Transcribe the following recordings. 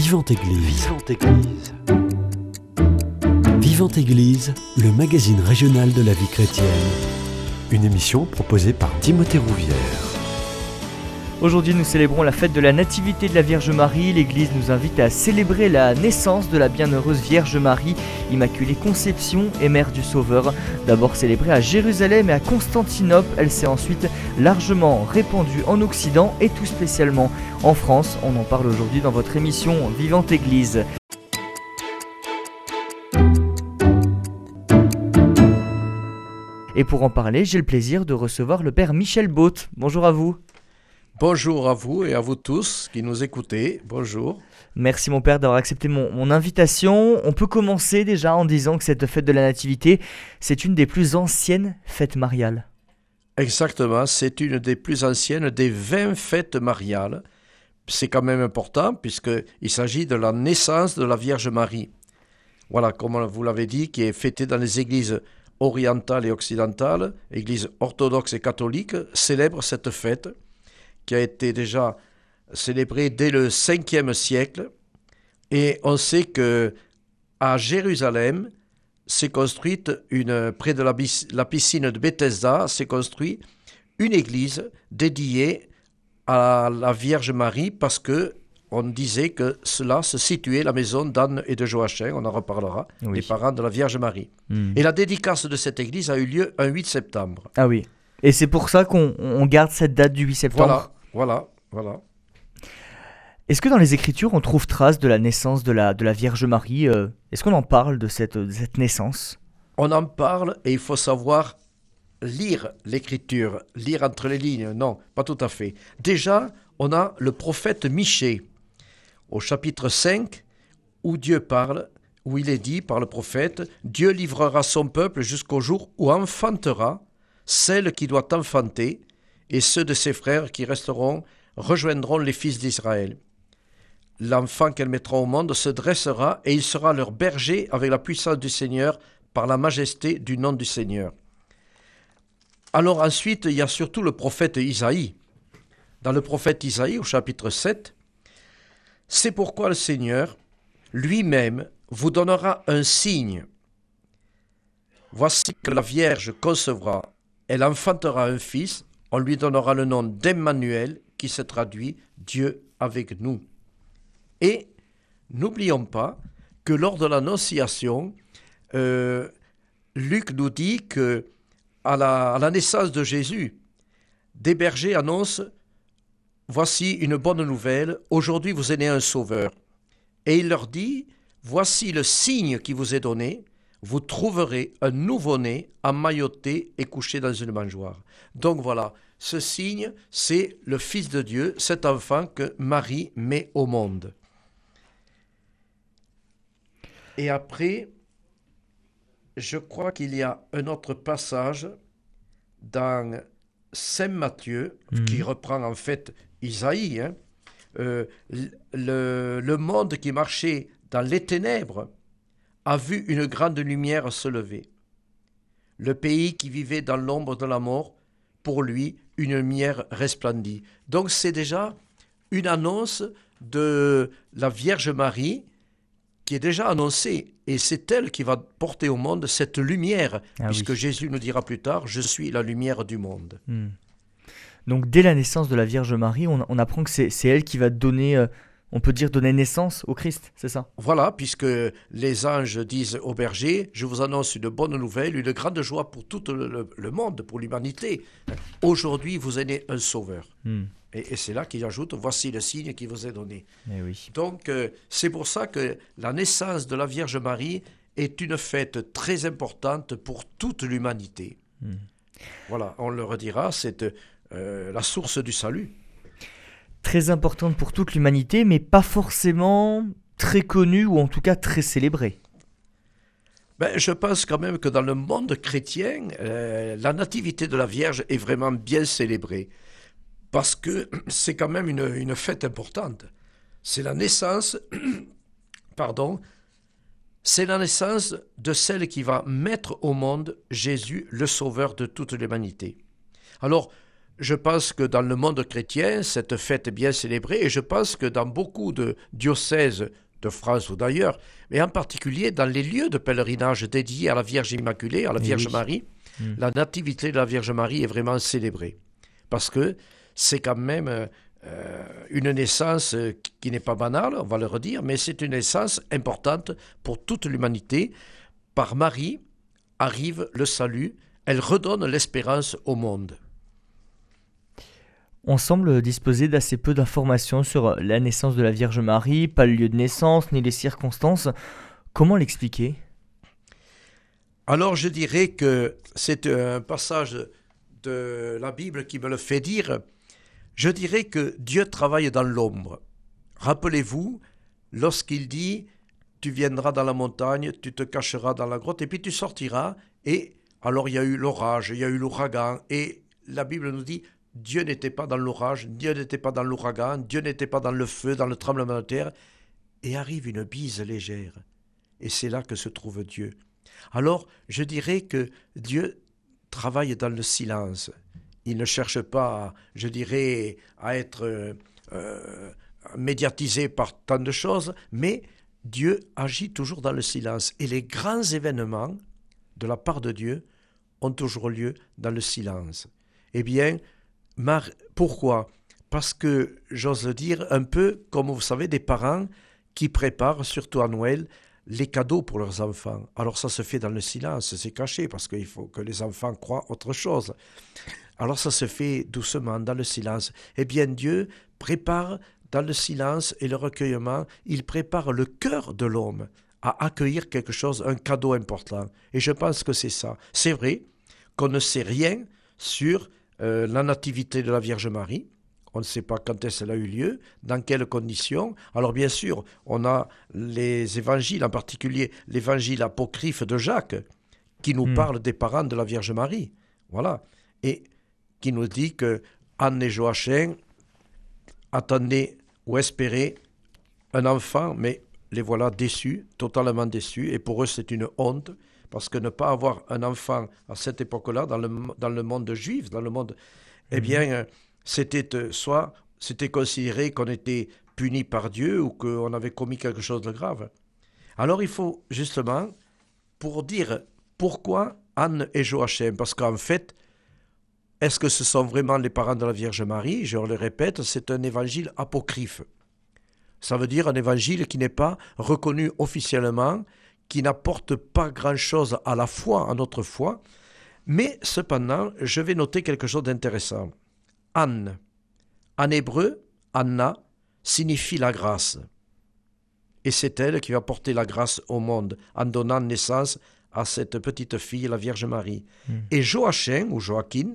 Vivante Église. Vivante Église. Vivante Église, le magazine régional de la vie chrétienne. Une émission proposée par Timothée Rouvière. Aujourd'hui, nous célébrons la fête de la Nativité de la Vierge Marie. L'Église nous invite à célébrer la naissance de la bienheureuse Vierge Marie, Immaculée Conception et Mère du Sauveur. D'abord célébrée à Jérusalem et à Constantinople, elle s'est ensuite largement répandue en Occident et tout spécialement en France. On en parle aujourd'hui dans votre émission Vivante Église. Et pour en parler, j'ai le plaisir de recevoir le Père Michel Botte. Bonjour à vous. Bonjour à vous et à vous tous qui nous écoutez. Bonjour. Merci mon Père d'avoir accepté mon, invitation. On peut commencer déjà en disant que cette fête de la Nativité, c'est une des plus anciennes fêtes mariales. Exactement, c'est une des plus anciennes des 20 fêtes mariales. C'est quand même important puisqu'il s'agit de la naissance de la Vierge Marie. Voilà, comme vous l'avez dit, qui est fêtée dans les églises orientales et occidentales, églises orthodoxes et catholiques, célèbrent cette fête qui a été déjà célébré dès le 5e siècle. Et on sait que à Jérusalem, s'est construite une, près de la, piscine de Bethesda, s'est construite une église dédiée à la Vierge Marie parce que on disait que cela se situait la maison d'Anne et de Joachim, on en reparlera, les parents de la Vierge Marie. Hmm. Et la dédicace de cette église a eu lieu un 8 septembre. Ah oui. Et c'est pour ça qu'on garde cette date du 8 septembre. Voilà, voilà. Est-ce que dans les Écritures, on trouve trace de la naissance de la, de la Vierge Marie euh, Est-ce qu'on en parle de cette, cette naissance? On en parle et il faut savoir lire l'Écriture, lire entre les lignes. Non, pas tout à fait. Déjà, on a le prophète Michée, au chapitre 5, où Dieu parle, où il est dit par le prophète Dieu livrera son peuple jusqu'au jour où enfantera celle qui doit enfanter, et ceux de ses frères qui resteront rejoindront les fils d'Israël. L'enfant qu'elle mettra au monde se dressera et il sera leur berger avec la puissance du Seigneur par la majesté du nom du Seigneur. Alors ensuite, il y a surtout le prophète Isaïe. Dans le prophète Isaïe au chapitre 7, c'est pourquoi le Seigneur lui-même vous donnera un signe. Voici que la Vierge concevra, elle enfantera un fils, on lui donnera le nom d'Emmanuel, qui se traduit Dieu avec nous. Et n'oublions pas que lors de l'Annonciation, euh, Luc nous dit que à la, naissance de Jésus, des bergers annoncent Voici une bonne nouvelle, aujourd'hui vous êtes né un sauveur. Et il leur dit Voici le signe qui vous est donné, vous trouverez un nouveau-né emmailloté et couché dans une mangeoire. Donc voilà, ce signe, c'est le Fils de Dieu, cet enfant que Marie met au monde. Et après, je crois qu'il y a un autre passage dans Saint Matthieu, mhm. qui reprend en fait Isaïe, hein. euh, le, le monde qui marchait dans les ténèbres a vu une grande lumière se lever. Le pays qui vivait dans l'ombre de la mort, pour lui, une lumière resplendit. Donc c'est déjà une annonce de la Vierge Marie qui est déjà annoncée. Et c'est elle qui va porter au monde cette lumière, ah puisque Jésus nous dira plus tard, je suis la lumière du monde. Hmm. Donc dès la naissance de la Vierge Marie, on, apprend que c'est elle qui va donner euh, on peut dire donner naissance au Christ, c'est ça? Voilà, puisque les anges disent au berger, je vous annonce une bonne nouvelle, une grande joie pour tout le, monde, pour l'humanité. Aujourd'hui, vous êtes un sauveur. Hmm. Et, c'est là qu'il ajoute, voici le signe qui vous est donné. Eh oui. Donc, euh, c'est pour ça que la naissance de la Vierge Marie est une fête très importante pour toute l'humanité. Hmm. Voilà, on le redira, c'est euh, la source du salut très importante pour toute l'humanité, mais pas forcément très connue ou en tout cas très célébrée. Ben, je pense quand même que dans le monde chrétien, euh, la nativité de la Vierge est vraiment bien célébrée. Parce que c'est quand même une, une fête importante. C'est la naissance, pardon, c'est la naissance de celle qui va mettre au monde Jésus, le sauveur de toute l'humanité. Alors, je pense que dans le monde chrétien, cette fête est bien célébrée et je pense que dans beaucoup de diocèses de France ou d'ailleurs, mais en particulier dans les lieux de pèlerinage dédiés à la Vierge Immaculée, à la Eh Vierge oui. Marie, Mm. la nativité de la Vierge Marie est vraiment célébrée. Parce que c'est quand même euh, euh, une naissance euh, qui n'est pas banale, on va le redire, mais c'est une naissance importante pour toute l'humanité. Par Marie arrive le salut, elle redonne l'espérance au monde. On semble disposer d'assez peu d'informations sur la naissance de la Vierge Marie, pas le lieu de naissance ni les circonstances. Comment l'expliquer? Alors je dirais que c'est un passage de la Bible qui me le fait dire. Je dirais que Dieu travaille dans l'ombre. Rappelez-vous, lorsqu'il dit, tu viendras dans la montagne, tu te cacheras dans la grotte, et puis tu sortiras, et alors il y a eu l'orage, il y a eu l'ouragan, et la Bible nous dit, Dieu n'était pas dans l'orage, Dieu n'était pas dans l'ouragan, Dieu n'était pas dans le feu, dans le tremblement de terre, et arrive une bise légère. Et c'est là que se trouve Dieu. Alors, je dirais que Dieu travaille dans le silence. Il ne cherche pas, je dirais, à être euh, euh, médiatisé par tant de choses, mais Dieu agit toujours dans le silence. Et les grands événements de la part de Dieu ont toujours lieu dans le silence. Eh bien, Pourquoi? Parce que, j'ose le dire, un peu comme vous savez, des parents qui préparent, surtout à Noël, les cadeaux pour leurs enfants. Alors ça se fait dans le silence, c'est caché parce qu'il faut que les enfants croient autre chose. Alors ça se fait doucement dans le silence. Eh bien Dieu prépare dans le silence et le recueillement, il prépare le cœur de l'homme à accueillir quelque chose, un cadeau important. Et je pense que c'est ça. C'est vrai qu'on ne sait rien sur euh, la nativité de la Vierge Marie. On ne sait pas quand est-ce qu'elle a eu lieu, dans quelles conditions. Alors bien sûr, on a les évangiles, en particulier l'évangile apocryphe de Jacques, qui nous Hmm. parle des parents de la Vierge Marie. Voilà. Et qui nous dit que Anne et Joachim attendaient ou espéraient un enfant, mais les voilà déçus, totalement déçus. Et pour eux, c'est une honte, parce que ne pas avoir un enfant à cette époque-là, dans le, dans le monde juif, dans le monde, eh bien, euh, c'était euh, soit c'était considéré qu'on était puni par Dieu ou qu'on avait commis quelque chose de grave. Alors il faut justement, pour dire pourquoi Anne et Joachim, parce qu'en fait, est-ce que ce sont vraiment les parents de la Vierge Marie? Je le répète, c'est un évangile apocryphe. Ça veut dire un évangile qui n'est pas reconnu officiellement, qui n'apporte pas grand-chose à la foi, à notre foi, mais cependant, je vais noter quelque chose d'intéressant. Anne, en hébreu, Anna, signifie la grâce. Et c'est elle qui va porter la grâce au monde en donnant naissance à cette petite fille, la Vierge Marie. Mm. Et Joachim ou Joachim,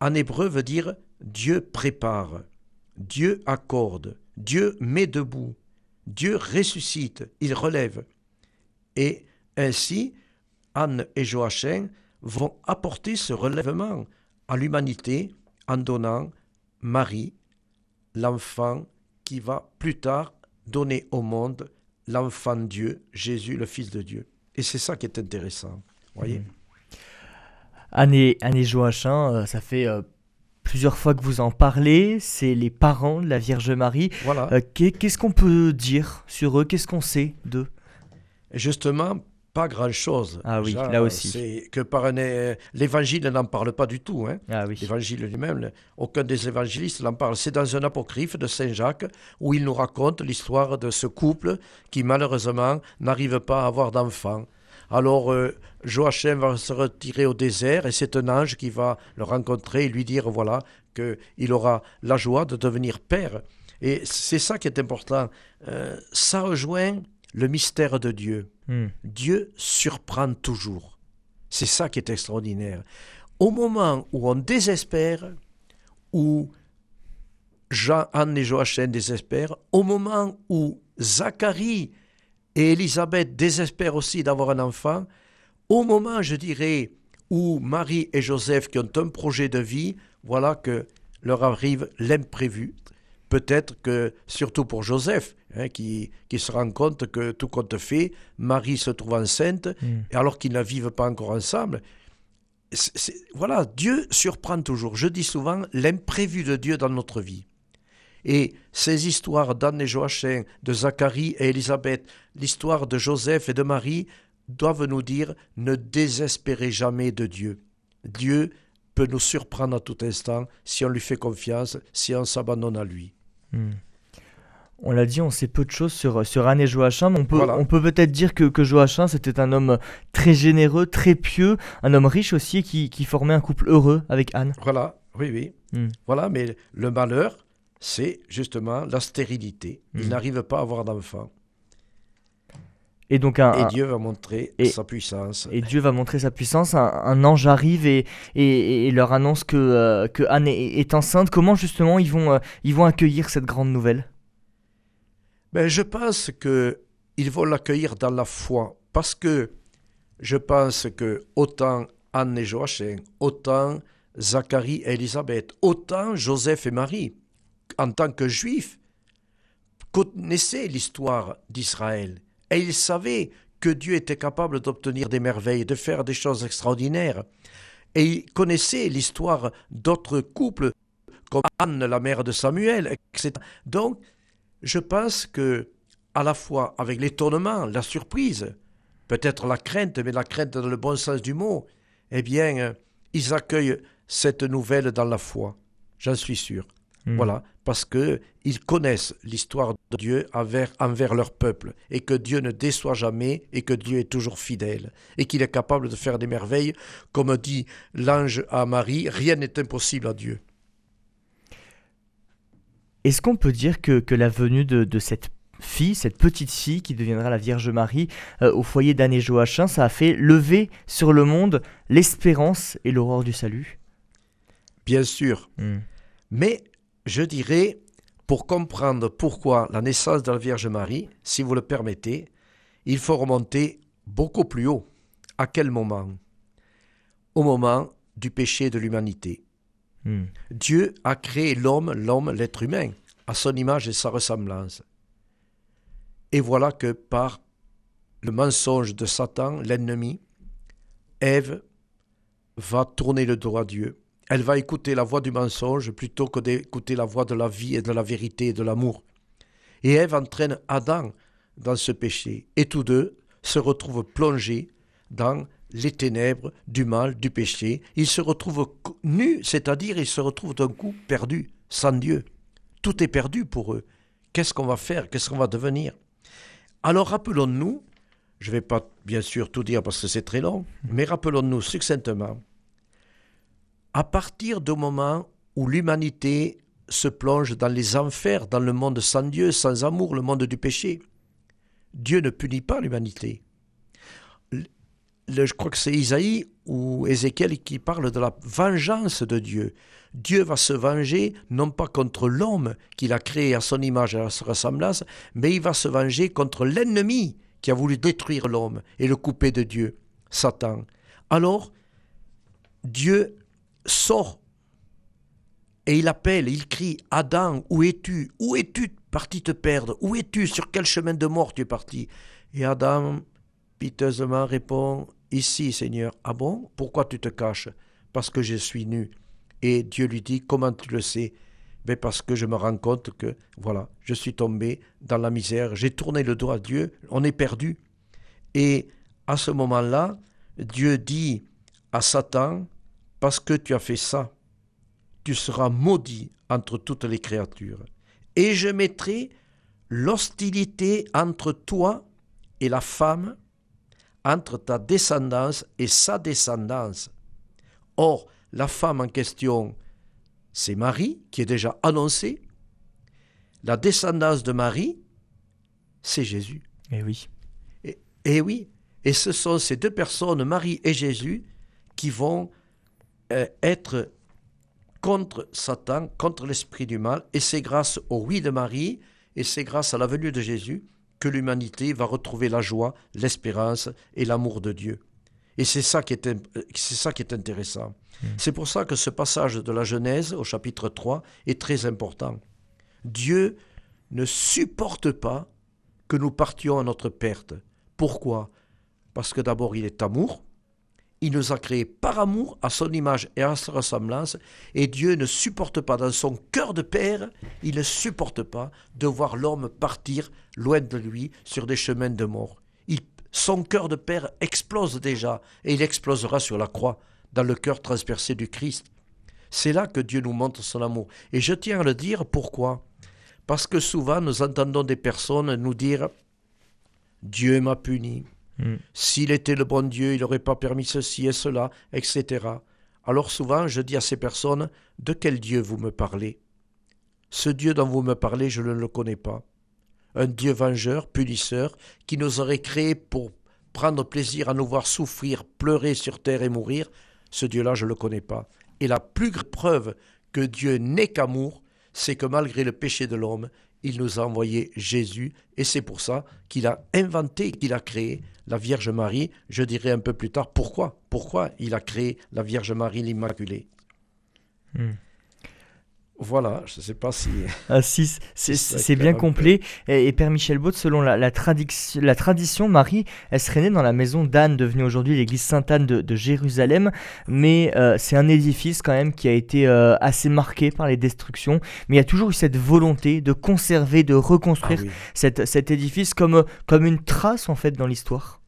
en hébreu veut dire Dieu prépare, Dieu accorde, Dieu met debout, Dieu ressuscite, il relève. Et ainsi, Anne et Joachim vont apporter ce relèvement à l'humanité en donnant Marie, l'enfant qui va plus tard donner au monde l'enfant Dieu, Jésus, le Fils de Dieu. Et c'est ça qui est intéressant. Voyez Anne et, Anne et Joachim, euh, ça fait euh, plusieurs fois que vous en parlez. C'est les parents de la Vierge Marie. Voilà. Euh, qu'est- Qu'est-ce qu'on peut dire sur eux? Qu'est-ce qu'on sait d'eux? Justement, pas grand-chose. Ah oui, là aussi. C'est que par un, é- l'évangile n'en parle pas du tout. Hein. Ah oui. L'évangile lui-même, aucun des évangélistes n'en parle. C'est dans un apocryphe de Saint Jacques où il nous raconte l'histoire de ce couple qui malheureusement n'arrive pas à avoir d'enfant. Alors euh, Joachim va se retirer au désert et c'est un ange qui va le rencontrer et lui dire voilà qu'il aura la joie de devenir père. Et c'est ça qui est important. Euh, ça rejoint le mystère de Dieu. Hmm. Dieu surprend toujours. C'est ça qui est extraordinaire. Au moment où on désespère, où Jean, Anne et Joachim désespèrent, au moment où Zacharie et Élisabeth désespèrent aussi d'avoir un enfant, au moment, je dirais, où Marie et Joseph, qui ont un projet de vie, voilà que leur arrive l'imprévu. Peut-être que, surtout pour Joseph, hein, qui, qui se rend compte que tout compte fait, Marie se trouve enceinte, et alors qu'ils ne vivent pas encore ensemble, voilà, Dieu surprend toujours. Je dis souvent l'imprévu de Dieu dans notre vie. Et ces histoires d'Anne et Joachim, de Zacharie et Élisabeth, l'histoire de Joseph et de Marie, doivent nous dire ne désespérez jamais de Dieu. Dieu peut nous surprendre à tout instant si on lui fait confiance, si on s'abandonne à lui. Hmm. On l'a dit, on sait peu de choses sur, sur Anne et Joachim. On peut, on peut peut-être dire que, que Joachim, c'était un homme très généreux, très pieux, un homme riche aussi qui, qui formait un couple heureux avec Anne. Voilà, oui, oui. Hmm. Voilà, mais le malheur, c'est justement la stérilité. Il hmm. n'arrive pas à avoir d'enfant. Et donc un, Dieu va montrer sa puissance. Et Dieu va montrer sa puissance. Un, ange arrive et, et, leur annonce que, euh, que Anne est, enceinte. Comment justement ils vont, euh, ils vont accueillir cette grande nouvelle? Ben, Je pense qu'ils vont l'accueillir dans la foi. Parce que je pense que autant Anne et Joachim, autant Zacharie et Élisabeth, autant Joseph et Marie, en tant que juifs, connaissaient l'histoire d'Israël et ils savaient que Dieu était capable d'obtenir des merveilles, de faire des choses extraordinaires. Et ils connaissaient l'histoire d'autres couples, comme Anne, la mère de Samuel, etc. Donc, je pense que, à la fois avec l'étonnement, la surprise, peut-être la crainte, mais la crainte dans le bon sens du mot, eh bien, ils accueillent cette nouvelle dans la foi. J'en suis sûr. Hmm. Voilà, parce que ils connaissent l'histoire de Dieu envers, envers leur peuple, et que Dieu ne déçoit jamais, et que Dieu est toujours fidèle, et qu'il est capable de faire des merveilles, comme dit l'ange à Marie, rien n'est impossible à Dieu. Est-ce qu'on peut dire que, que la venue de, cette fille, cette petite fille qui deviendra la Vierge Marie euh, au foyer d'Anne et Joachim, ça a fait lever sur le monde l'espérance et l'aurore du salut? Bien sûr. Hmm. Mais je dirais, pour comprendre pourquoi la naissance de la Vierge Marie, si vous le permettez, il faut remonter beaucoup plus haut. À quel moment? Au moment du péché de l'humanité. Hmm. Dieu a créé l'homme, l'homme, l'être humain, à son image et sa ressemblance. Et voilà que par le mensonge de Satan, l'ennemi, Ève va tourner le dos à Dieu elle va écouter la voix du mensonge plutôt que d'écouter la voix de la vie et de la vérité et de l'amour. Et Ève entraîne Adam dans ce péché, et tous deux se retrouvent plongés dans les ténèbres du mal, du péché. Ils se retrouvent nus, c'est-à-dire ils se retrouvent d'un coup perdus, sans Dieu. Tout est perdu pour eux. Qu'est-ce qu'on va faire? Qu'est-ce qu'on va devenir? Alors rappelons-nous, je ne vais pas bien sûr tout dire parce que c'est très long, mais rappelons-nous succinctement à partir du moment où l'humanité se plonge dans les enfers, dans le monde sans Dieu, sans amour, le monde du péché, Dieu ne punit pas l'humanité. Je crois que c'est Isaïe ou Ézéchiel qui parle de la vengeance de Dieu. Dieu va se venger non pas contre l'homme qu'il a créé à son image et à sa ressemblance, mais il va se venger contre l'ennemi qui a voulu détruire l'homme et le couper de Dieu, Satan. Alors, Dieu sort. Et il appelle, il crie Adam, où es-tu? Où es-tu parti te perdre? Où es-tu? Sur quel chemin de mort tu es parti? Et Adam, piteusement, répond Ici, Seigneur. Ah bon? Pourquoi tu te caches? Parce que je suis nu. Et Dieu lui dit Comment tu le sais? Mais parce que je me rends compte que, voilà, je suis tombé dans la misère, j'ai tourné le dos à Dieu, on est perdu. Et à ce moment-là, Dieu dit à Satan, parce que tu as fait ça, tu seras maudit entre toutes les créatures. Et je mettrai l'hostilité entre toi et la femme, entre ta descendance et sa descendance. Or, la femme en question, c'est Marie, qui est déjà annoncée. La descendance de Marie, c'est Jésus. Eh oui. Et, et oui. Et ce sont ces deux personnes, Marie et Jésus, qui vont euh, être contre Satan, contre l'esprit du mal, et c'est grâce au oui de Marie, et c'est grâce à la venue de Jésus que l'humanité va retrouver la joie, l'espérance et l'amour de Dieu. Et c'est ça qui est, c'est ça qui est intéressant. Hmm. C'est pour ça que ce passage de la Genèse au chapitre 3 est très important. Dieu ne supporte pas que nous partions à notre perte. Pourquoi? Parce que d'abord il est amour, il nous a créés par amour, à son image et à sa ressemblance, et Dieu ne supporte pas, dans son cœur de père, il ne supporte pas de voir l'homme partir loin de lui sur des chemins de mort. Son cœur de père explose déjà, et il explosera sur la croix, dans le cœur transpercé du Christ. C'est là que Dieu nous montre son amour. Et je tiens à le dire, pourquoi? Parce que souvent nous entendons des personnes nous dire Dieu m'a puni, Mm. S'il était le bon Dieu, il n'aurait pas permis ceci et cela, etc. Alors souvent, je dis à ces personnes, de quel Dieu vous me parlez? Ce Dieu dont vous me parlez, je ne le connais pas. Un Dieu vengeur, punisseur, qui nous aurait créés pour prendre plaisir à nous voir souffrir, pleurer sur terre et mourir, ce Dieu-là, je ne le connais pas. Et la plus grande preuve que Dieu n'est qu'amour, c'est que malgré le péché de l'homme, il nous a envoyé Jésus, et c'est pour ça qu'il a inventé, qu'il a créé la Vierge Marie. Je dirai un peu plus tard pourquoi. Pourquoi il a créé la Vierge Marie l'Immaculée. Hmm. Voilà, je ne sais pas si. Ah, si c'est bien complet. Et, Père Michel Baud, selon la, la, la, tradition, Marie, elle serait née dans la maison d'Anne, devenue aujourd'hui l'église Sainte-Anne de, Jérusalem. Mais euh, c'est un édifice quand même qui a été euh, assez marqué par les destructions. Mais il y a toujours eu cette volonté de conserver, de reconstruire ah cette, cet édifice comme, comme une trace en fait dans l'histoire.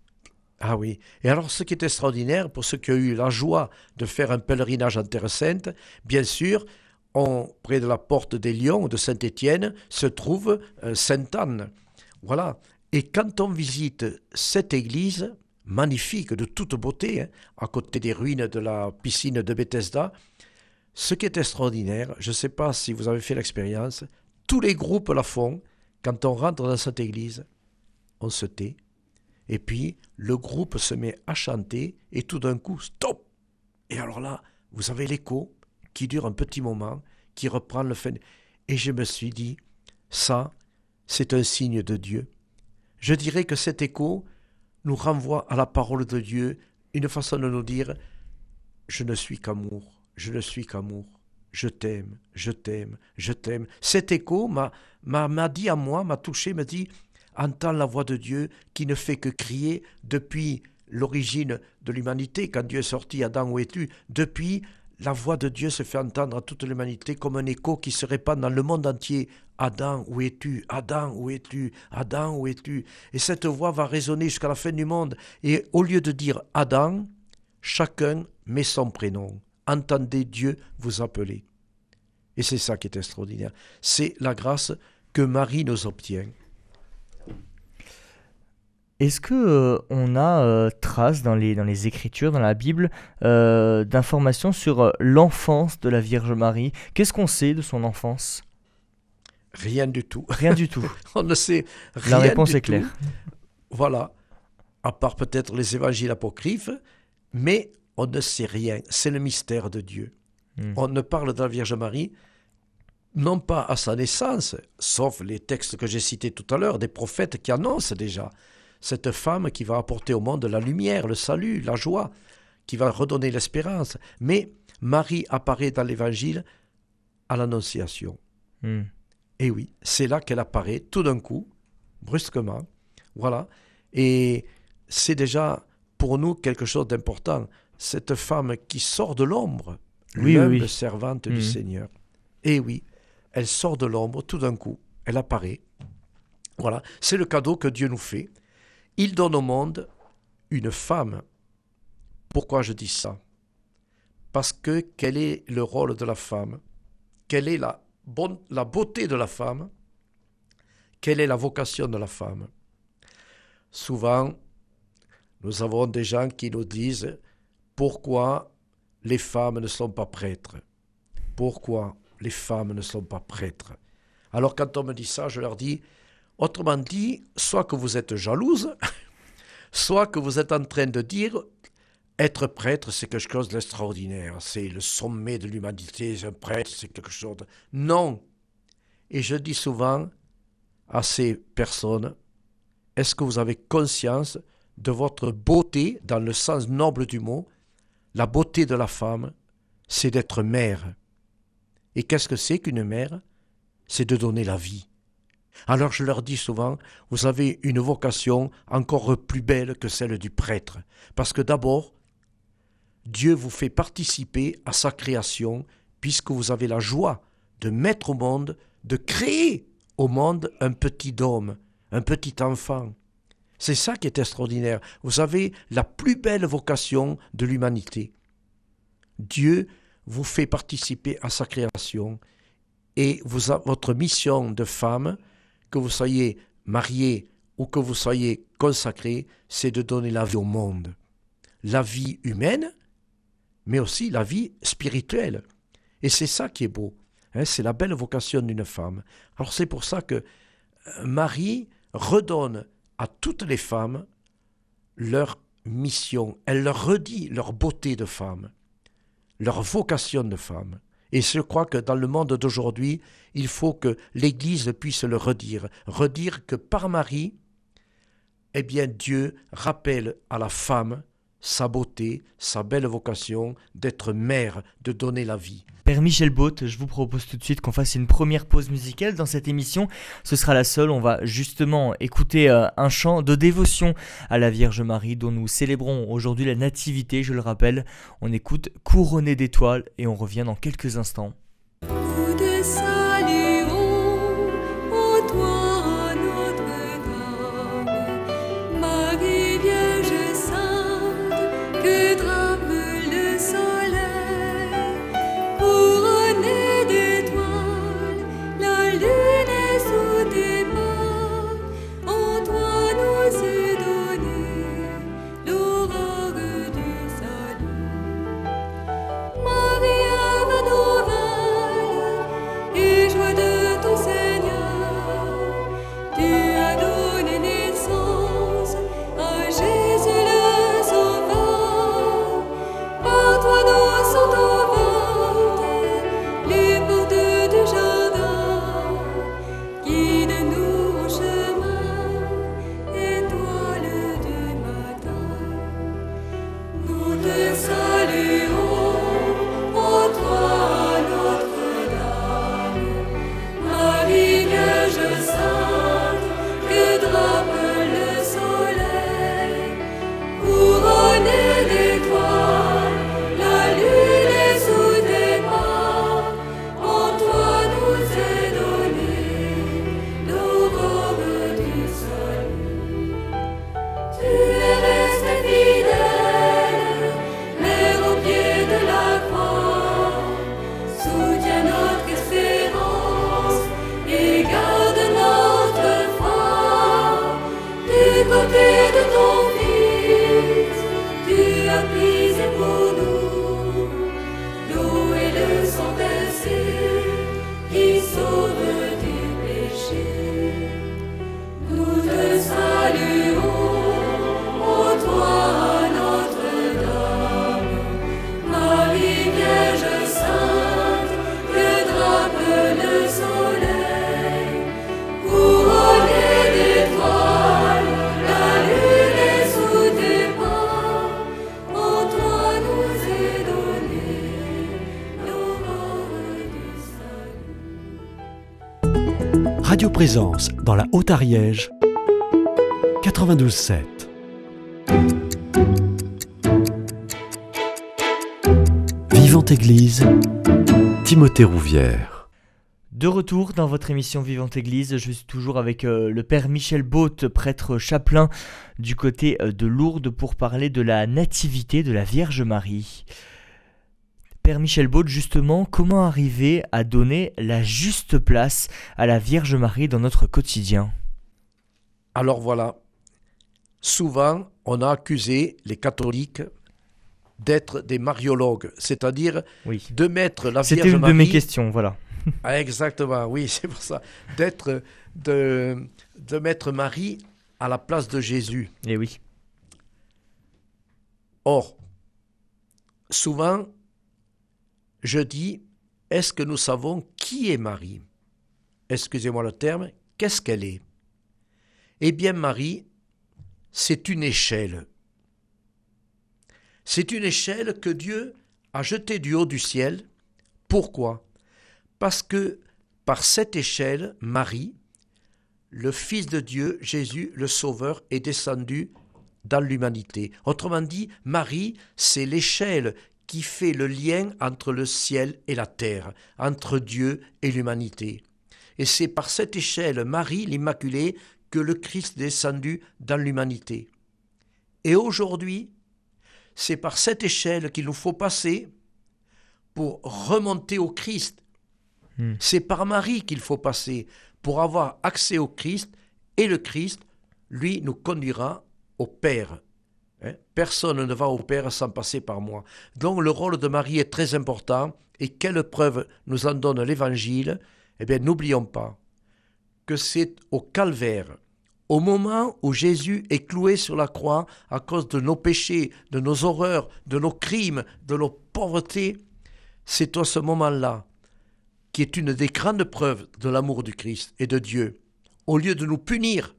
Ah oui. Et alors, ce qui est extraordinaire, pour ceux qui ont eu la joie de faire un pèlerinage en Terre Sainte, bien sûr, près de la porte des Lions de Saint-Étienne se trouve euh, Sainte-Anne. Voilà. Et quand on visite cette église, magnifique, de toute beauté, hein, à côté des ruines de la piscine de Bethesda, ce qui est extraordinaire, je ne sais pas si vous avez fait l'expérience, tous les groupes la font. Quand on rentre dans cette église, on se tait. Et puis, le groupe se met à chanter et tout d'un coup, stop Et alors là, vous avez l'écho qui dure un petit moment, qui reprend le fait. Et je me suis dit, ça, c'est un signe de Dieu. Je dirais que cet écho nous renvoie à la parole de Dieu, une façon de nous dire, je ne suis qu'amour, je ne suis qu'amour, je t'aime, je t'aime, je t'aime. Cet écho m'a, dit à moi, m'a touché, m'a dit, entends la voix de Dieu qui ne fait que crier depuis l'origine de l'humanité, quand Dieu est sorti, Adam, où es-tu? Depuis la voix de Dieu se fait entendre à toute l'humanité comme un écho qui se répand dans le monde entier. Adam, où es-tu? Adam, où es-tu? Adam, où es-tu? Et cette voix va résonner jusqu'à la fin du monde. Et au lieu de dire Adam, chacun met son prénom. Entendez Dieu vous appeler. Et c'est ça qui est extraordinaire. C'est la grâce que Marie nous obtient. Est-ce que euh, on a euh, trace dans les, dans les Écritures, dans la Bible, euh, d'informations sur l'enfance de la Vierge Marie? Qu'est-ce qu'on sait de son enfance? Rien du tout. Rien du tout. on ne sait rien. La réponse est claire. Voilà. À part peut-être les évangiles apocryphes, mais on ne sait rien. C'est le mystère de Dieu. Hmm. On ne parle de la Vierge Marie non pas à sa naissance, sauf les textes que j'ai cités tout à l'heure, des prophètes qui annoncent déjà cette femme qui va apporter au monde la lumière, le salut, la joie, qui va redonner l'espérance. Mais Marie apparaît dans l'Évangile à l'Annonciation. Hmm. Et oui, c'est là qu'elle apparaît tout d'un coup, brusquement. Voilà. Et c'est déjà pour nous quelque chose d'important. Cette femme qui sort de l'ombre, l'humble servante du hmm. Seigneur. Et oui, elle sort de l'ombre tout d'un coup, elle apparaît. Voilà, c'est le cadeau que Dieu nous fait. Il donne au monde une femme. Pourquoi je dis ça? Parce que quel est le rôle de la femme? Quelle est la, beauté de la femme? Quelle est la vocation de la femme? Souvent, nous avons des gens qui nous disent pourquoi les femmes ne sont pas prêtres. Pourquoi les femmes ne sont pas prêtres? Alors quand on me dit ça, je leur dis Autrement dit, soit que vous êtes jalouse, soit que vous êtes en train de dire être prêtre, c'est quelque chose d'extraordinaire, c'est le sommet de l'humanité, un prêtre, c'est quelque chose de... Non. Et je dis souvent à ces personnes, est-ce que vous avez conscience de votre beauté, dans le sens noble du mot La beauté de la femme, c'est d'être mère. Et qu'est-ce que c'est qu'une mère? C'est de donner la vie. Alors je leur dis souvent, vous avez une vocation encore plus belle que celle du prêtre, parce que d'abord, Dieu vous fait participer à sa création puisque vous avez la joie de mettre au monde, de créer au monde un petit homme, un petit enfant. C'est ça qui est extraordinaire. Vous avez la plus belle vocation de l'humanité. Dieu vous fait participer à sa création et votre mission de femme, que vous soyez mariée ou que vous soyez consacrée, c'est de donner la vie au monde. La vie humaine, mais aussi la vie spirituelle. Et c'est ça qui est beau. Hein, c'est la belle vocation d'une femme. Alors c'est pour ça que euh, Marie redonne à toutes les femmes leur mission. Elle leur redit leur beauté de femme, leur vocation de femme. Et je crois que dans le monde d'aujourd'hui, il faut que l'Église puisse le redire. Redire que par Marie, eh bien Dieu rappelle à la femme sa beauté, sa belle vocation d'être mère, de donner la vie. Père Michel Bott, je vous propose tout de suite qu'on fasse une première pause musicale dans cette émission. Ce sera la seule, on va justement écouter euh, un chant de dévotion à la Vierge Marie dont nous célébrons aujourd'hui la Nativité, je le rappelle. On écoute Couronné d'étoiles et on revient dans quelques instants. Dans la Haute-Ariège 92.7. Vivante Église, Timothée Rouvière. De retour dans votre émission Vivante Église, je suis toujours avec euh, le Père Michel Baute, prêtre chapelain du côté euh, de Lourdes, pour parler de la nativité de la Vierge Marie. Père Michel Baud, justement, comment arriver à donner la juste place à la Vierge Marie dans notre quotidien? Alors voilà, souvent on a accusé les catholiques d'être des mariologues, c'est-à-dire de mettre la Vierge Marie... C'était une de mes questions, voilà. Ah, exactement, oui, c'est pour ça. D'être, de, de mettre Marie à la place de Jésus. Et eh oui. Or, souvent, je dis, est-ce que nous savons qui est Marie? Excusez-moi le terme, qu'est-ce qu'elle est? Eh bien, Marie, c'est une échelle. C'est une échelle que Dieu a jetée du haut du ciel. Pourquoi? Parce que par cette échelle, Marie, le Fils de Dieu, Jésus, le Sauveur, est descendu dans l'humanité. Autrement dit, Marie, c'est l'échelle qui fait le lien entre le ciel et la terre, entre Dieu et l'humanité. Et c'est par cette échelle, Marie l'Immaculée, que le Christ est descendu dans l'humanité. Et aujourd'hui, c'est par cette échelle qu'il nous faut passer pour remonter au Christ. Hmm. C'est par Marie qu'il faut passer pour avoir accès au Christ et le Christ, lui, nous conduira au Père. Hein? Personne ne va au Père sans passer par moi. Donc le rôle de Marie est très important et quelle preuve nous en donne l'Évangile? Eh bien, n'oublions pas que c'est au calvaire, au moment où Jésus est cloué sur la croix à cause de nos péchés, de nos horreurs, de nos crimes, de nos pauvretés, c'est à ce moment-là qui est une des grandes preuves de l'amour du Christ et de Dieu. Au lieu de nous punir,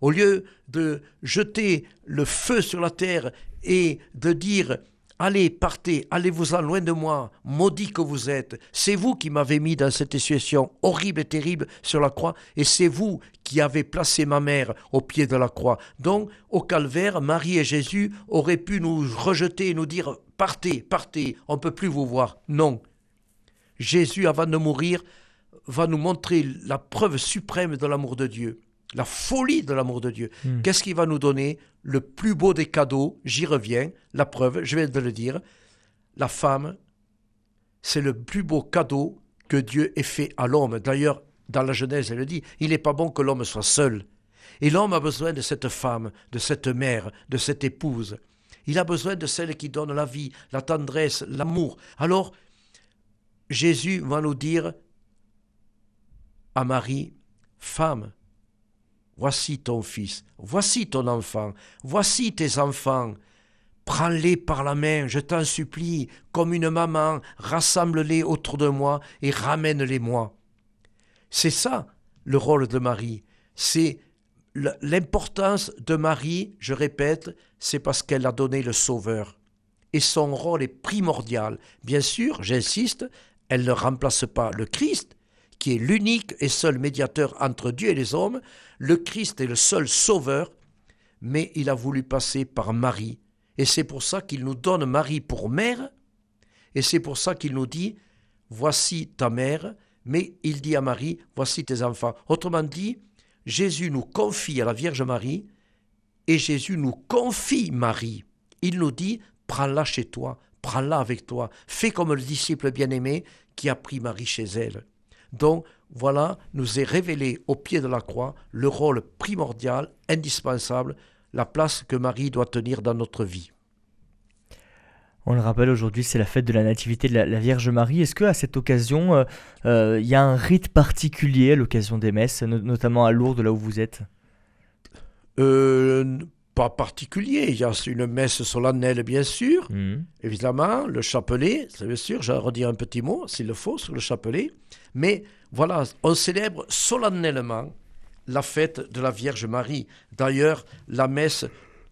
au lieu de jeter le feu sur la terre et de dire Allez, partez, allez-vous-en loin de moi, maudit que vous êtes. C'est vous qui m'avez mis dans cette situation horrible et terrible sur la croix, et c'est vous qui avez placé ma mère au pied de la croix. Donc, au calvaire, Marie et Jésus auraient pu nous rejeter et nous dire Partez, partez, on ne peut plus vous voir. Non. Jésus, avant de mourir, va nous montrer la preuve suprême de l'amour de Dieu la folie de l'amour de Dieu. Hmm. Qu'est-ce qu'il va nous donner Le plus beau des cadeaux, j'y reviens, la preuve, je viens de le dire, la femme, c'est le plus beau cadeau que Dieu ait fait à l'homme. D'ailleurs, dans la Genèse, elle le dit, il n'est pas bon que l'homme soit seul. Et l'homme a besoin de cette femme, de cette mère, de cette épouse. Il a besoin de celle qui donne la vie, la tendresse, l'amour. Alors, Jésus va nous dire à Marie, femme, Voici ton fils, voici ton enfant, voici tes enfants. Prends-les par la main, je t'en supplie, comme une maman, rassemble-les autour de moi et ramène-les-moi. C'est ça le rôle de Marie. C'est l'importance de Marie, je répète, c'est parce qu'elle a donné le Sauveur. Et son rôle est primordial. Bien sûr, j'insiste, elle ne remplace pas le Christ, qui est l'unique et seul médiateur entre Dieu et les hommes, le Christ est le seul sauveur, mais il a voulu passer par Marie. Et c'est pour ça qu'il nous donne Marie pour mère, et c'est pour ça qu'il nous dit, voici ta mère, mais il dit à Marie, voici tes enfants. Autrement dit, Jésus nous confie à la Vierge Marie, et Jésus nous confie Marie. Il nous dit, prends-la chez toi, prends-la avec toi, fais comme le disciple bien-aimé qui a pris Marie chez elle. Donc voilà, nous est révélé au pied de la croix le rôle primordial, indispensable, la place que Marie doit tenir dans notre vie. On le rappelle, aujourd'hui c'est la fête de la Nativité de la, Vierge Marie. Est-ce qu'à cette occasion, il euh, euh, y a un rite particulier à l'occasion des messes, notamment à Lourdes, là où vous êtes? Euh, Pas particulier. Il y a une messe solennelle, bien sûr. Mmh. Évidemment, le chapelet, bien sûr, je redire un petit mot, s'il le faut, sur le chapelet. Mais voilà, on célèbre solennellement la fête de la Vierge Marie. D'ailleurs, la messe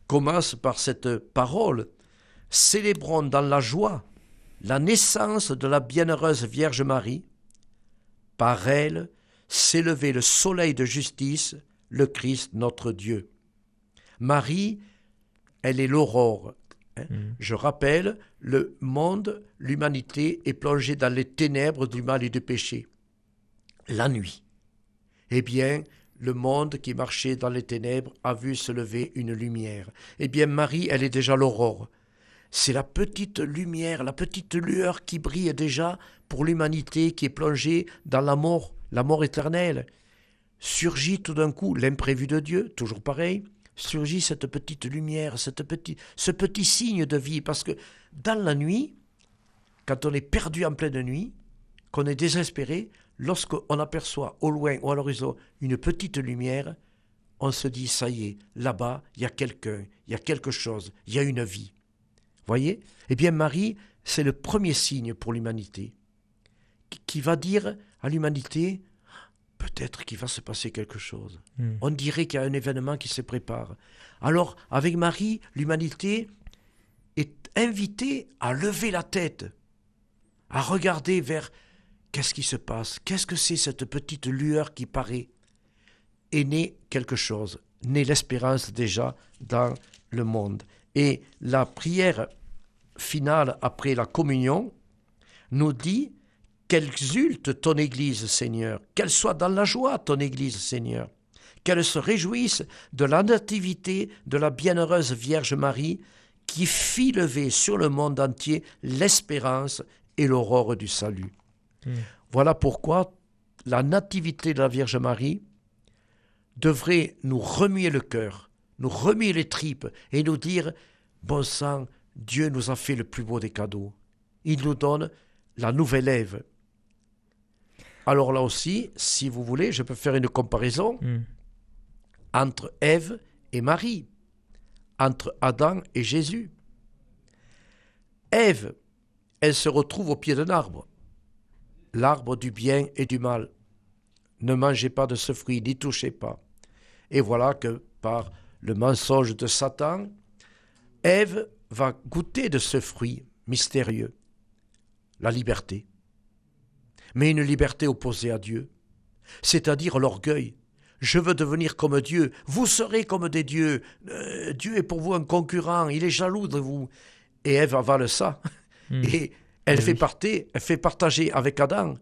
commence par cette parole. Célébrons dans la joie la naissance de la bienheureuse Vierge Marie. Par elle s'est levé le soleil de justice, le Christ notre Dieu. Marie, elle est l'aurore. Hein. Mm. Je rappelle, le monde, l'humanité est plongée dans les ténèbres du mal et du péché la nuit. Eh bien, le monde qui marchait dans les ténèbres a vu se lever une lumière. Eh bien, Marie, elle est déjà l'aurore. C'est la petite lumière, la petite lueur qui brille déjà pour l'humanité qui est plongée dans la mort, la mort éternelle. Surgit tout d'un coup l'imprévu de Dieu, toujours pareil, surgit cette petite lumière, ce petit signe de vie, parce que dans la nuit, quand on est perdu en pleine nuit, qu'on est désespéré, lorsqu'on aperçoit au loin ou à l'horizon une petite lumière, on se dit, ça y est, là-bas, il y a quelqu'un, il y a quelque chose, il y a une vie. Voyez? Eh bien, Marie, c'est le premier signe pour l'humanité, qui va dire à l'humanité, peut-être qu'il va se passer quelque chose. Hmm. On dirait qu'il y a un événement qui se prépare. Alors, avec Marie, l'humanité est invitée à lever la tête, à regarder vers Qu'est-ce qui se passe Qu'est-ce que c'est cette petite lueur qui paraît? Est né quelque chose, né l'espérance déjà dans le monde. Et la prière finale après la communion nous dit qu'exulte ton Église, Seigneur, qu'elle soit dans la joie, ton Église, Seigneur, qu'elle se réjouisse de la nativité de la bienheureuse Vierge Marie, qui fit lever sur le monde entier l'espérance et l'aurore du salut. Hmm. Voilà pourquoi la nativité de la Vierge Marie devrait nous remuer le cœur, nous remuer les tripes et nous dire, bon sang, Dieu nous a fait le plus beau des cadeaux. Il nous donne la nouvelle Ève. Alors là aussi, si vous voulez, je peux faire une comparaison hmm. entre Ève et Marie, entre Adam et Jésus. Ève, elle se retrouve au pied d'un arbre, l'arbre du bien et du mal. Ne mangez pas de ce fruit, n'y touchez pas. Et voilà que par le mensonge de Satan, Ève va goûter de ce fruit mystérieux, la liberté. Mais une liberté opposée à Dieu, c'est-à-dire l'orgueil. Je veux devenir comme Dieu, vous serez comme des dieux. Euh, Dieu est pour vous un concurrent, il est jaloux de vous. Et Ève avale ça. Hmm. Et elle fait, elle fait partager avec Adam.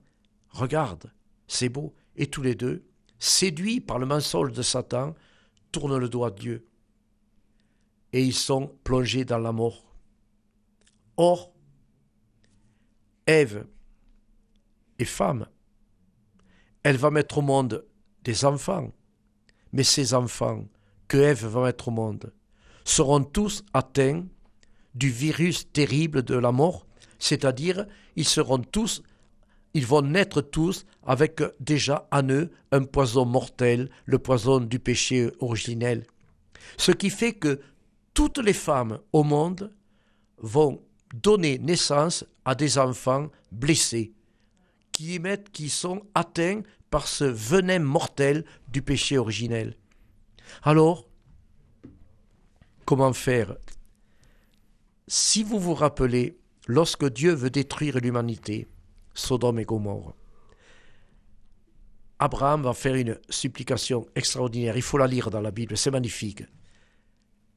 Regarde, c'est beau. Et tous les deux, séduits par le mensonge de Satan, tournent le doigt à Dieu. Et ils sont plongés dans la mort. Or, Ève est femme. Elle va mettre au monde des enfants. Mais ces enfants que Ève va mettre au monde seront tous atteints du virus terrible de la mort, c'est-à-dire ils seront tous ils vont naître tous avec déjà en eux un poison mortel, le poison du péché originel. Ce qui fait que toutes les femmes au monde vont donner naissance à des enfants blessés, qui émettent, qui sont atteints par ce venin mortel du péché originel. Alors, comment faire? Si vous vous rappelez, lorsque Dieu veut détruire l'humanité, Sodome et Gomorre. Abraham va faire une supplication extraordinaire. Il faut la lire dans la Bible, c'est magnifique.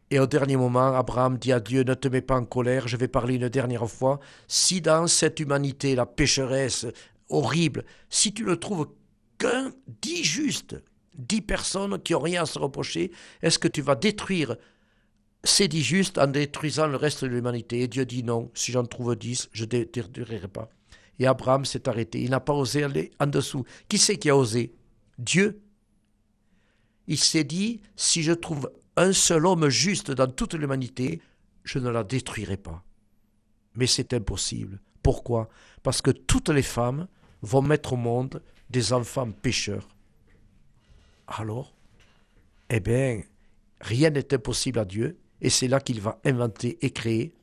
Et au dernier moment, Abraham dit à Dieu, ne te mets pas en colère, je vais parler une dernière fois. Si dans cette humanité, la pécheresse horrible, si tu ne trouves qu'un, dix justes, dix personnes qui n'ont rien à se reprocher, est-ce que tu vas détruire ces dix justes en détruisant le reste de l'humanité? Et Dieu dit non, si j'en trouve dix, je ne détruirai pas. Et Abraham s'est arrêté. Il n'a pas osé aller en dessous. Qui c'est qui a osé? Dieu. Il s'est dit, si je trouve un seul homme juste dans toute l'humanité, je ne la détruirai pas. Mais c'est impossible. Pourquoi? Parce que toutes les femmes vont mettre au monde des enfants pécheurs. Alors, eh bien, rien n'est impossible à Dieu, et c'est là qu'il va inventer et créer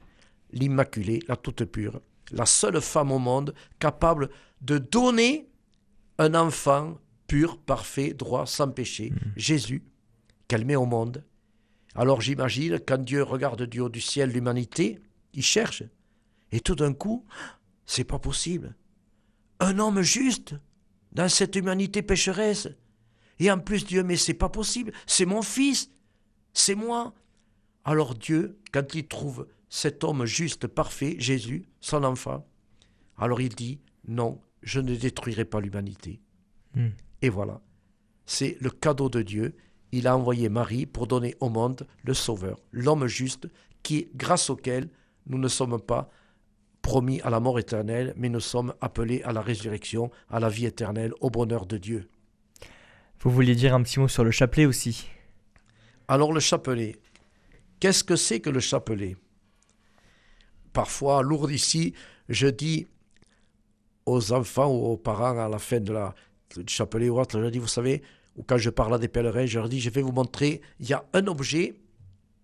l'Immaculée, la toute pure, la seule femme au monde capable de donner un enfant pur, parfait, droit, sans péché, mm. Jésus, qu'elle met au monde. Alors j'imagine, quand Dieu regarde du haut du ciel l'humanité, il cherche. Et tout d'un coup, c'est pas possible. Un homme juste dans cette humanité pécheresse. Et en plus, Dieu, mais c'est pas possible. C'est mon fils. C'est moi. Alors Dieu, quand il trouve cet homme juste, parfait, Jésus, son enfant, alors il dit, non, je ne détruirai pas l'humanité. Hmm. Et voilà, c'est le cadeau de Dieu. Il a envoyé Marie pour donner au monde le Sauveur, l'homme juste, qui, grâce auquel nous ne sommes pas promis à la mort éternelle, mais nous sommes appelés à la résurrection, à la vie éternelle, au bonheur de Dieu. Vous vouliez dire un petit mot sur le chapelet aussi Alors le chapelet, qu'est-ce que c'est que le chapelet? Parfois lourde ici, je dis aux enfants ou aux parents à la fin de la du chapelet ou autre, je dis, vous savez, ou quand je parle à des pèlerins, je leur dis, je vais vous montrer, il y a un objet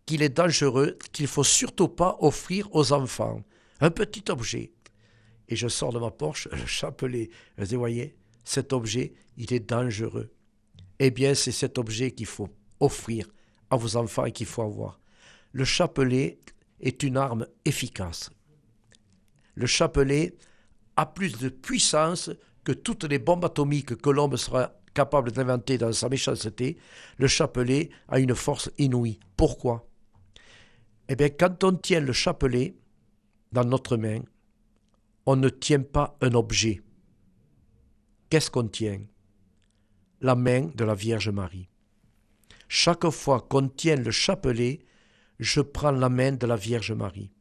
qu'il est dangereux, qu'il ne faut surtout pas offrir aux enfants. Un petit objet. Et je sors de ma poche le chapelet. Dis, voyez, cet objet, il est dangereux. Eh bien, c'est cet objet qu'il faut offrir à vos enfants et qu'il faut avoir. Le chapelet, est une arme efficace. Le chapelet a plus de puissance que toutes les bombes atomiques que l'homme sera capable d'inventer dans sa méchanceté. Le chapelet a une force inouïe. Pourquoi? Eh bien, quand on tient le chapelet dans notre main, on ne tient pas un objet. Qu'est-ce qu'on tient? La main de la Vierge Marie. Chaque fois qu'on tient le chapelet, je prends la main de la Vierge Marie.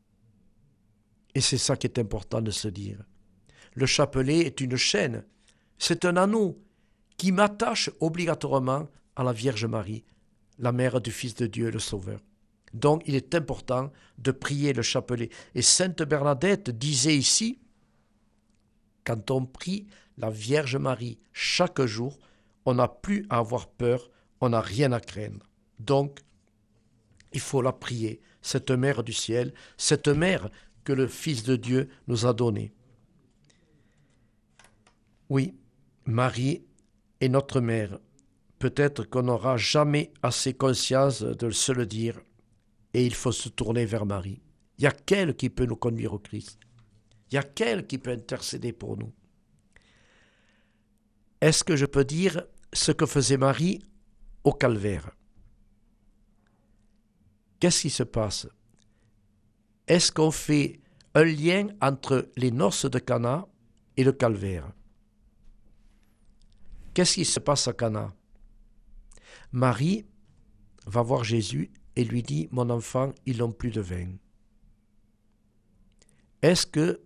Et c'est ça qui est important de se dire. Le chapelet est une chaîne, c'est un anneau qui m'attache obligatoirement à la Vierge Marie, la mère du Fils de Dieu, le Sauveur. Donc il est important de prier le chapelet. Et Sainte Bernadette disait ici, quand on prie la Vierge Marie chaque jour, on n'a plus à avoir peur, on n'a rien à craindre. Donc, il faut la prier, cette mère du ciel, cette mère que le Fils de Dieu nous a donnée. Oui, Marie est notre mère. Peut-être qu'on n'aura jamais assez conscience de se le dire, et il faut se tourner vers Marie. Il y a qu'elle qui peut nous conduire au Christ. Il y a qu'elle qui peut intercéder pour nous. Est-ce que je peux dire ce que faisait Marie au calvaire? Qu'est-ce qui se passe? Est-ce qu'on fait un lien entre les noces de Cana et le calvaire? Qu'est-ce qui se passe à Cana? Marie va voir Jésus et lui dit Mon enfant, ils n'ont plus de vin. Est-ce que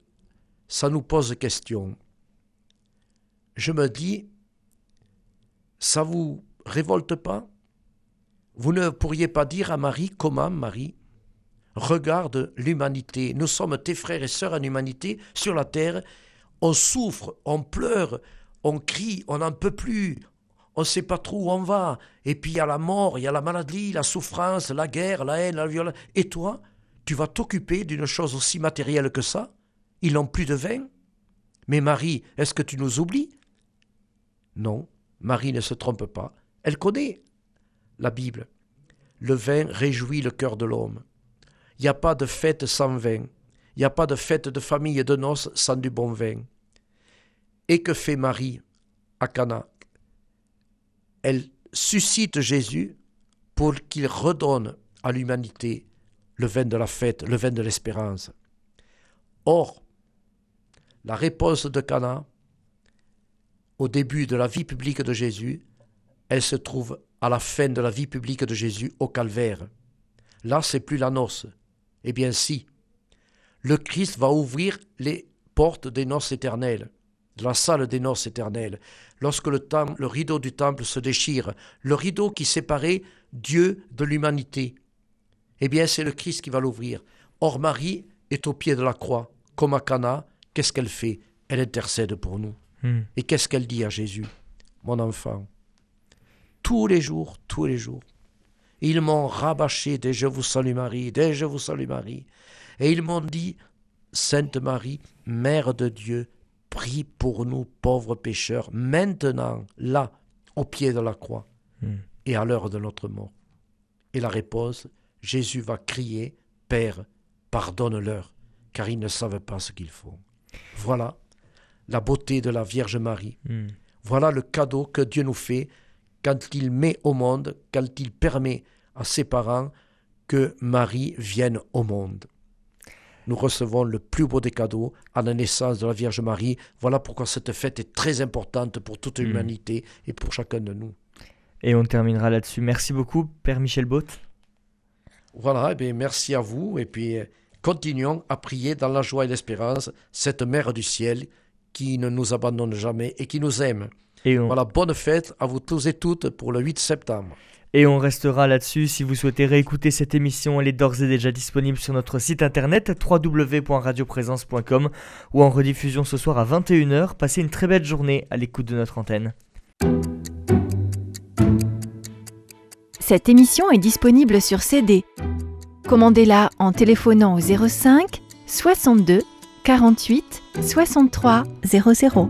ça nous pose question? Je me dis Ça vous révolte pas? Vous ne pourriez pas dire à Marie Comment, Marie Regarde l'humanité. Nous sommes tes frères et sœurs en humanité sur la terre. On souffre, on pleure, on crie, on n'en peut plus, on ne sait pas trop où on va. Et puis il y a la mort, il y a la maladie, la souffrance, la guerre, la haine, la violence. Et toi, tu vas t'occuper d'une chose aussi matérielle que ça Ils n'ont plus de vin Mais Marie, est-ce que tu nous oublies? Non, Marie ne se trompe pas. Elle connaît la Bible. Le vin réjouit le cœur de l'homme. Il n'y a pas de fête sans vin. Il n'y a pas de fête de famille et de noces sans du bon vin. Et que fait Marie à Cana? Elle suscite Jésus pour qu'il redonne à l'humanité le vin de la fête, le vin de l'espérance. Or, la réponse de Cana au début de la vie publique de Jésus, elle se trouve à la fin de la vie publique de Jésus au calvaire. Là, c'est plus la noce. Eh bien, si. Le Christ va ouvrir les portes des noces éternelles de la salle des noces éternelles, lorsque le, le rideau du temple se déchire, le rideau qui séparait Dieu de l'humanité, eh bien c'est le Christ qui va l'ouvrir. Or Marie est au pied de la croix, comme à Cana, qu'est-ce qu'elle fait? Elle intercède pour nous. Hmm. Et qu'est-ce qu'elle dit à Jésus? Mon enfant, tous les jours, tous les jours, ils m'ont rabâché dès je vous salue Marie, dès je vous salue Marie, et ils m'ont dit, Sainte Marie, Mère de Dieu, prie pour nous pauvres pécheurs, maintenant, là, au pied de la croix, hmm. et à l'heure de notre mort. Et la réponse, Jésus va crier, Père, pardonne-leur, car ils ne savent pas ce qu'ils font. Voilà la beauté de la Vierge Marie. Hmm. Voilà le cadeau que Dieu nous fait quand il met au monde, quand il permet à ses parents que Marie vienne au monde nous recevons le plus beau des cadeaux à la naissance de la Vierge Marie. Voilà pourquoi cette fête est très importante pour toute hmm. l'humanité et pour chacun de nous. Et on terminera là-dessus. Merci beaucoup, Père Michel Bott. Voilà, et eh bien merci à vous. Et puis, euh, continuons à prier dans la joie et l'espérance cette Mère du ciel qui ne nous abandonne jamais et qui nous aime. Et Voilà, bonne fête à vous tous et toutes pour le 8 septembre. Et on restera là-dessus. Si vous souhaitez réécouter cette émission, elle est d'ores et déjà disponible sur notre site internet www.radioprésence.com ou en rediffusion ce soir à 21h. Passez une très belle journée à l'écoute de notre antenne. Cette émission est disponible sur CD. Commandez-la en téléphonant au 05 62 48 63 00.